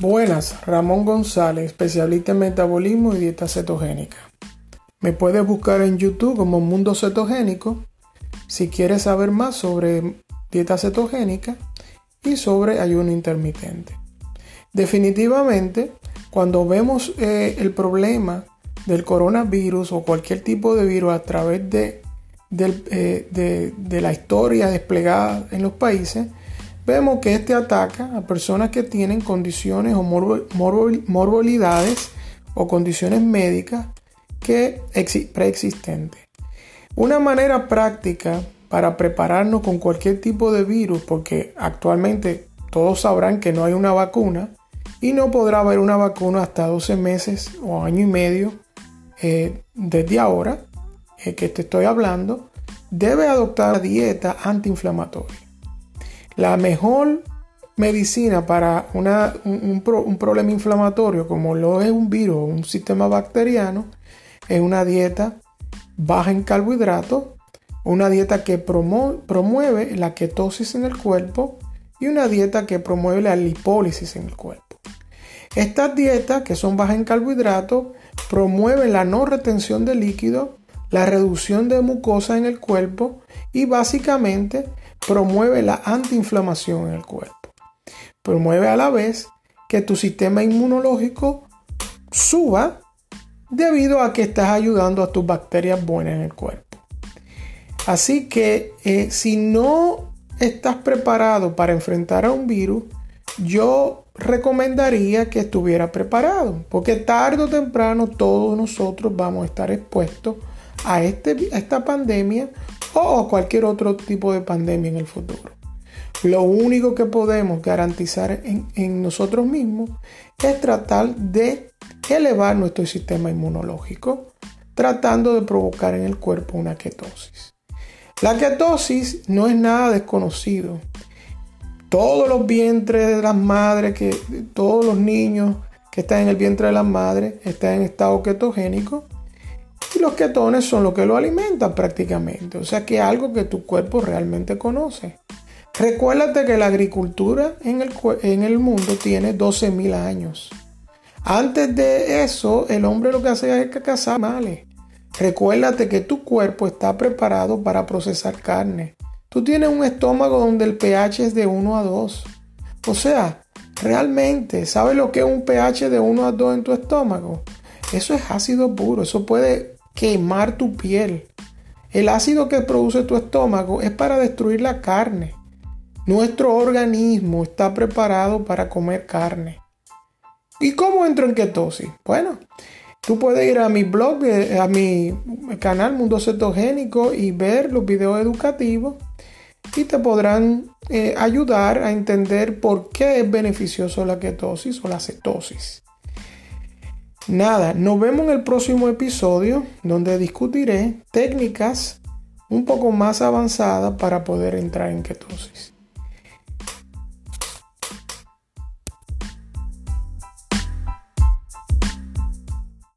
Buenas, Ramón González, especialista en metabolismo y dieta cetogénica. Me puedes buscar en YouTube como Mundo Cetogénico si quieres saber más sobre dieta cetogénica y sobre ayuno intermitente. Definitivamente, cuando vemos eh, el problema del coronavirus o cualquier tipo de virus a través de, eh, de la historia desplegada en los países, vemos que este ataca a personas que tienen condiciones o morbilidades o condiciones médicas que preexistentes. Una manera práctica para prepararnos con cualquier tipo de virus, porque actualmente todos sabrán que no hay una vacuna y no podrá haber una vacuna hasta 12 meses o año y medio eh, desde ahora eh, que te estoy hablando, debe adoptar dieta antiinflamatoria. La mejor medicina para un, problema inflamatorio como lo es un virus o un sistema bacteriano es una dieta baja en carbohidratos, una dieta que promueve la ketosis en el cuerpo y una dieta que promueve la lipólisis en el cuerpo. Estas dietas, que son bajas en carbohidratos, promueven la no retención de líquido, la reducción de mucosa en el cuerpo y básicamente promueve la antiinflamación en el cuerpo. Promueve a la vez que tu sistema inmunológico suba debido a que estás ayudando a tus bacterias buenas en el cuerpo. Así que eh, si no estás preparado para enfrentar a un virus, yo recomendaría que estuviera preparado, porque tarde o temprano todos nosotros vamos a estar expuestos a, este, a esta pandemia o cualquier otro tipo de pandemia en el futuro. Lo único que podemos garantizar en, nosotros mismos es tratar de elevar nuestro sistema inmunológico, tratando de provocar en el cuerpo una ketosis. La ketosis no es nada desconocido. Todos los vientres de las madres, que, todos los niños que están en el vientre de las madres están en estado ketogénico los ketones son lo que lo alimentan prácticamente. O sea que es algo que tu cuerpo realmente conoce. Recuérdate que la agricultura en el, mundo tiene 12.000 años. Antes de eso, el hombre lo que hacía es cazar animales. Recuérdate que tu cuerpo está preparado para procesar carne. Tú tienes un estómago donde el pH es de 1 a 2. O sea, realmente, ¿sabes lo que es un pH de 1 a 2 en tu estómago? Eso es ácido puro, eso puede quemar tu piel. El ácido que produce tu estómago es para destruir la carne. Nuestro organismo está preparado para comer carne. ¿Y cómo entro en ketosis? Bueno, tú puedes ir a mi blog, eh, a mi canal Mundo Cetogénico y ver los videos educativos y te podrán eh, ayudar a entender por qué es beneficioso la ketosis o la cetosis. Nada, nos vemos en el próximo episodio donde discutiré técnicas un poco más avanzadas para poder entrar en ketosis.